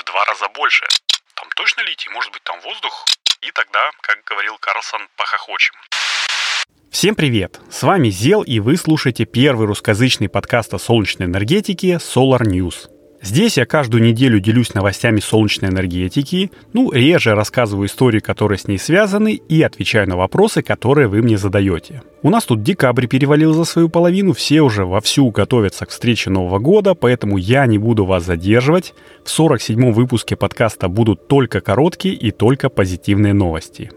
в два раза больше. Там точно литий? Может быть, там воздух? И тогда, как говорил Карлсон, похохочем. Всем привет! С вами Зел, и вы слушаете первый русскоязычный подкаст о солнечной энергетике Solar News. Здесь я каждую неделю делюсь новостями солнечной энергетики, ну, реже рассказываю истории, которые с ней связаны, и отвечаю на вопросы, которые вы мне задаете. У нас тут декабрь перевалил за свою половину, все уже вовсю готовятся к встрече Нового года, поэтому я не буду вас задерживать. В 47-м выпуске подкаста будут только короткие и только позитивные новости.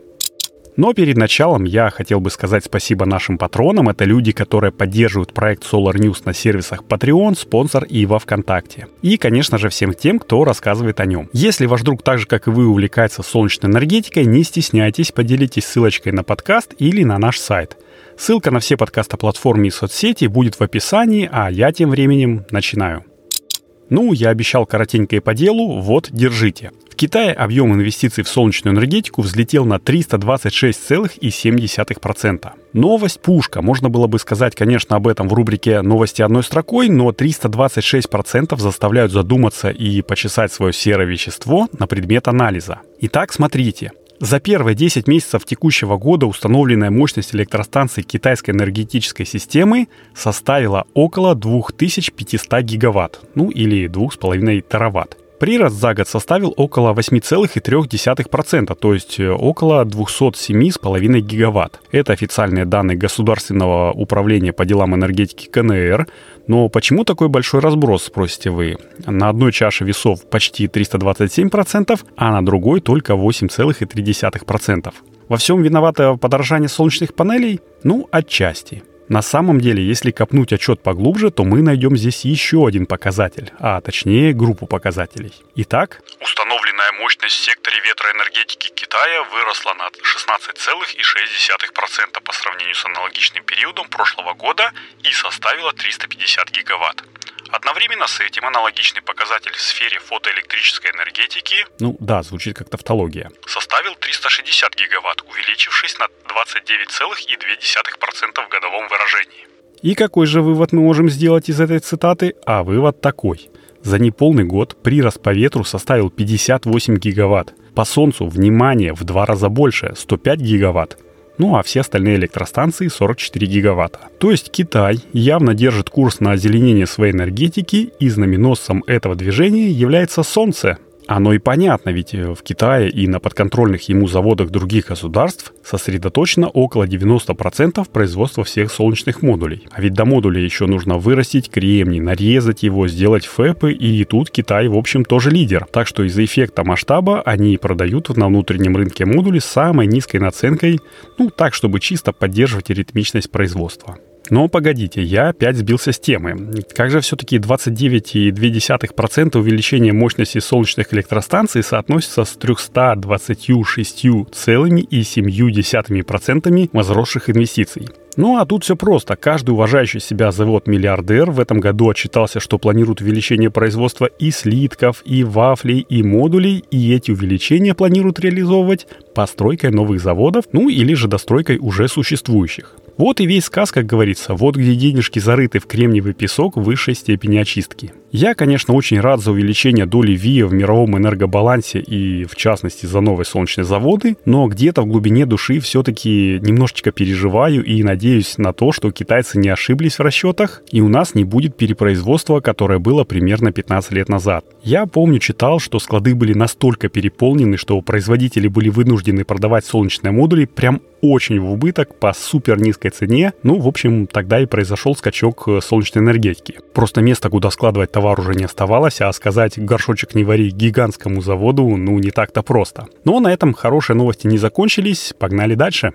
Но перед началом я хотел бы сказать спасибо нашим патронам. Это люди, которые поддерживают проект Solar News на сервисах Patreon, спонсор и во Вконтакте. И, конечно же, всем тем, кто рассказывает о нем. Если ваш друг так же, как и вы, увлекается солнечной энергетикой, не стесняйтесь, поделитесь ссылочкой на подкаст или на наш сайт. Ссылка на все подкастоплатформы и соцсети будет в описании, а я тем временем начинаю. Ну, я обещал коротенько и по делу, вот, держите. В Китае объем инвестиций в солнечную энергетику взлетел на 326,7%. Новость пушка. Можно было бы сказать, конечно, об этом в рубрике «Новости одной строкой», но 326% заставляют задуматься и почесать свое серое вещество на предмет анализа. Итак, смотрите. За первые 10 месяцев текущего года установленная мощность электростанций китайской энергетической системы составила около 2500 гигаватт, ну или 2,5 тераватт. Прирост за год составил около 8,3%, то есть э, около 207,5 гигаватт. Это официальные данные Государственного управления по делам энергетики КНР. Но почему такой большой разброс, спросите вы? На одной чаше весов почти 327%, а на другой только 8,3%. Во всем виновато подорожание солнечных панелей? Ну, отчасти. На самом деле, если копнуть отчет поглубже, то мы найдем здесь еще один показатель, а точнее группу показателей. Итак, установленная мощность в секторе ветроэнергетики Китая выросла на 16,6% по сравнению с аналогичным периодом прошлого года и составила 350 гигаватт. Одновременно с этим аналогичный показатель в сфере фотоэлектрической энергетики ну да, звучит как тавтология. составил 360 гигаватт, увеличившись на 29,2% в годовом выражении. И какой же вывод мы можем сделать из этой цитаты? А вывод такой. За неполный год прирост по ветру составил 58 гигаватт. По солнцу, внимание, в два раза больше, 105 гигаватт ну а все остальные электростанции 44 гигаватта. То есть Китай явно держит курс на озеленение своей энергетики, и знаменосцем этого движения является Солнце, оно и понятно, ведь э, в Китае и на подконтрольных ему заводах других государств сосредоточено около 90% производства всех солнечных модулей. А ведь до модуля еще нужно вырастить кремний, нарезать его, сделать ФЭПы, и тут Китай, в общем, тоже лидер. Так что из-за эффекта масштаба они продают на внутреннем рынке модули с самой низкой наценкой, ну так, чтобы чисто поддерживать ритмичность производства. Но погодите, я опять сбился с темы. Как же все-таки 29,2% увеличения мощности солнечных электростанций соотносится с 326,7% возросших инвестиций? Ну а тут все просто. Каждый уважающий себя завод-миллиардер в этом году отчитался, что планирует увеличение производства и слитков, и вафлей, и модулей, и эти увеличения планируют реализовывать постройкой новых заводов, ну или же достройкой уже существующих. Вот и весь сказ, как говорится, вот где денежки зарыты в кремниевый песок высшей степени очистки. Я, конечно, очень рад за увеличение доли ВИА в мировом энергобалансе и, в частности, за новые солнечные заводы, но где-то в глубине души все-таки немножечко переживаю и надеюсь на то, что китайцы не ошиблись в расчетах, и у нас не будет перепроизводства, которое было примерно 15 лет назад. Я помню, читал, что склады были настолько переполнены, что производители были вынуждены продавать солнечные модули прям очень в убыток по супер низкой цене. Ну, в общем, тогда и произошел скачок э, солнечной энергетики. Просто места, куда складывать товар уже не оставалось, а сказать горшочек не вари гигантскому заводу, ну, не так-то просто. Но на этом хорошие новости не закончились, погнали дальше.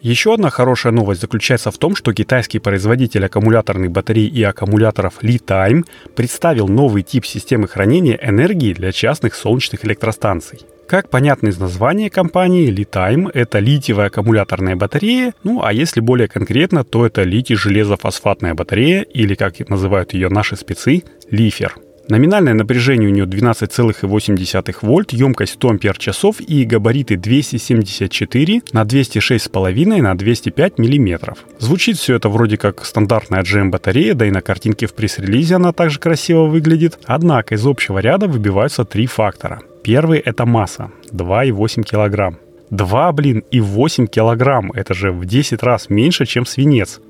Еще одна хорошая новость заключается в том, что китайский производитель аккумуляторных батарей и аккумуляторов Li-Time представил новый тип системы хранения энергии для частных солнечных электростанций. Как понятно из названия компании, Li-Time — это литиевая аккумуляторная батарея, ну а если более конкретно, то это литий-железофосфатная батарея, или как называют ее наши спецы, лифер. Номинальное напряжение у нее 12,8 вольт, емкость 100 ампер часов и габариты 274 на 206,5 на 205 миллиметров. Звучит все это вроде как стандартная GM батарея, да и на картинке в пресс-релизе она также красиво выглядит. Однако из общего ряда выбиваются три фактора. Первый – это масса – 2,8 килограмм. 2, блин, и 8 килограмм. Это же в 10 раз меньше, чем свинец.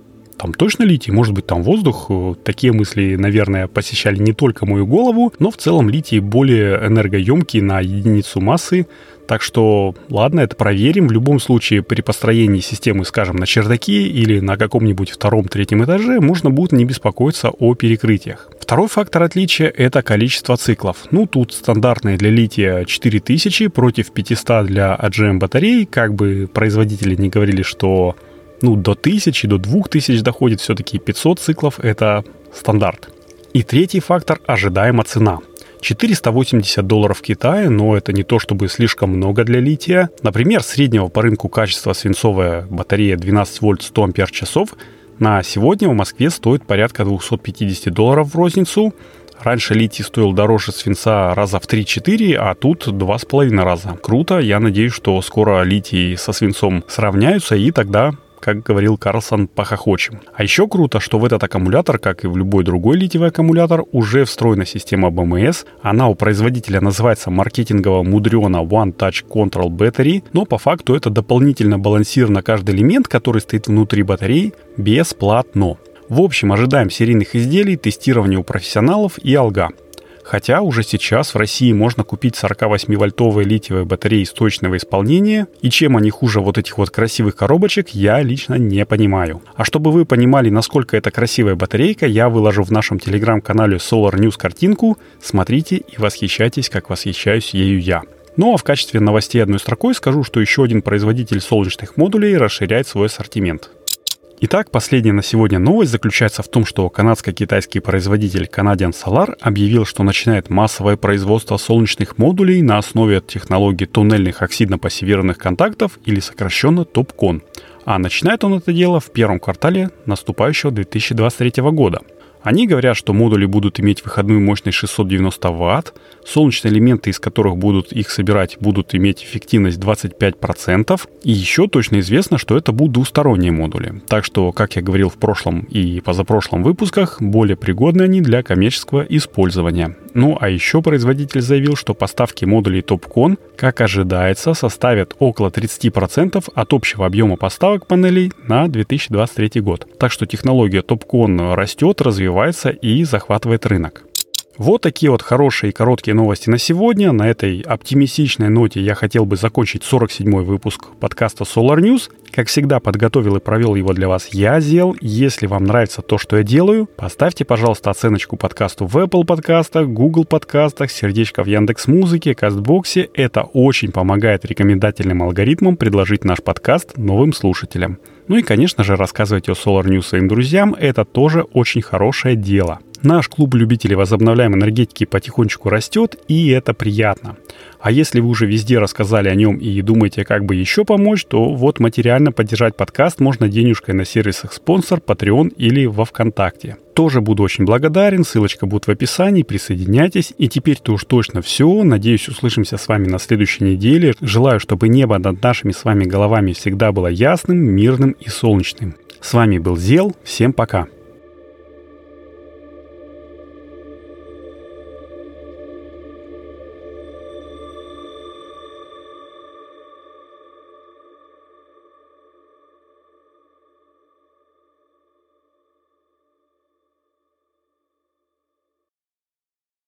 Там точно литий? Может быть, там воздух? Э, такие мысли, наверное, посещали не только мою голову, но в целом литий более энергоемкий на единицу массы, так что, ладно, это проверим. В любом случае, при построении системы, скажем, на чердаке или на каком-нибудь втором-третьем этаже, можно будет не беспокоиться о перекрытиях. Второй фактор отличия – это количество циклов. Ну, тут стандартные для лития 4000 против 500 для AGM батарей. Как бы производители не говорили, что ну, до 1000, до 2000 доходит, все-таки 500 циклов – это стандарт. И третий фактор – ожидаема цена – 480 долларов в Китае, но это не то чтобы слишком много для лития. Например, среднего по рынку качества свинцовая батарея 12 вольт 100 ампер часов на сегодня в Москве стоит порядка 250 долларов в розницу. Раньше литий стоил дороже свинца раза в 3-4, а тут 2,5 раза. Круто, я надеюсь, что скоро литий со свинцом сравняются, и тогда как говорил Карлсон, похохочем. А еще круто, что в этот аккумулятор, как и в любой другой литиевый аккумулятор, уже встроена система BMS. Она у производителя называется маркетингово мудрено One Touch Control Battery, но по факту это дополнительно балансир на каждый элемент, который стоит внутри батареи, бесплатно. В общем, ожидаем серийных изделий, тестирования у профессионалов и алга. Хотя уже сейчас в России можно купить 48-вольтовые литиевые батареи сточного исполнения, и чем они хуже вот этих вот красивых коробочек, я лично не понимаю. А чтобы вы понимали, насколько это красивая батарейка, я выложу в нашем телеграм-канале Solar News картинку, смотрите и восхищайтесь, как восхищаюсь ею я. Ну а в качестве новостей одной строкой скажу, что еще один производитель солнечных модулей расширяет свой ассортимент. Итак, последняя на сегодня новость заключается в том, что канадско-китайский производитель Canadian Solar объявил, что начинает массовое производство солнечных модулей на основе технологии туннельных оксидно-пассивированных контактов или сокращенно TOPCon. А начинает он это дело в первом квартале наступающего 2023 года – они говорят, что модули будут иметь выходную мощность 690 Вт, солнечные элементы, из которых будут их собирать, будут иметь эффективность 25%, и еще точно известно, что это будут двусторонние модули. Так что, как я говорил в прошлом и позапрошлом выпусках, более пригодны они для коммерческого использования. Ну а еще производитель заявил, что поставки модулей TopCon, как ожидается, составят около 30% от общего объема поставок панелей на 2023 год. Так что технология TopCon растет, развивается и захватывает рынок. Вот такие вот хорошие и короткие новости на сегодня. На этой оптимистичной ноте я хотел бы закончить 47-й выпуск подкаста Solar News. Как всегда, подготовил и провел его для вас я, Зел. Если вам нравится то, что я делаю, поставьте, пожалуйста, оценочку подкасту в Apple подкастах, Google подкастах, сердечко в Яндекс Музыке, Кастбоксе. Это очень помогает рекомендательным алгоритмам предложить наш подкаст новым слушателям. Ну и, конечно же, рассказывайте о Solar News своим друзьям. Это тоже очень хорошее дело. Наш клуб любителей возобновляемой энергетики потихонечку растет, и это приятно. А если вы уже везде рассказали о нем и думаете, как бы еще помочь, то вот материально поддержать подкаст можно денежкой на сервисах спонсор, Patreon или во Вконтакте. Тоже буду очень благодарен, ссылочка будет в описании, присоединяйтесь. И теперь-то уж точно все. Надеюсь, услышимся с вами на следующей неделе. Желаю, чтобы небо над нашими с вами головами всегда было ясным, мирным и солнечным. С вами был Зел. Всем пока.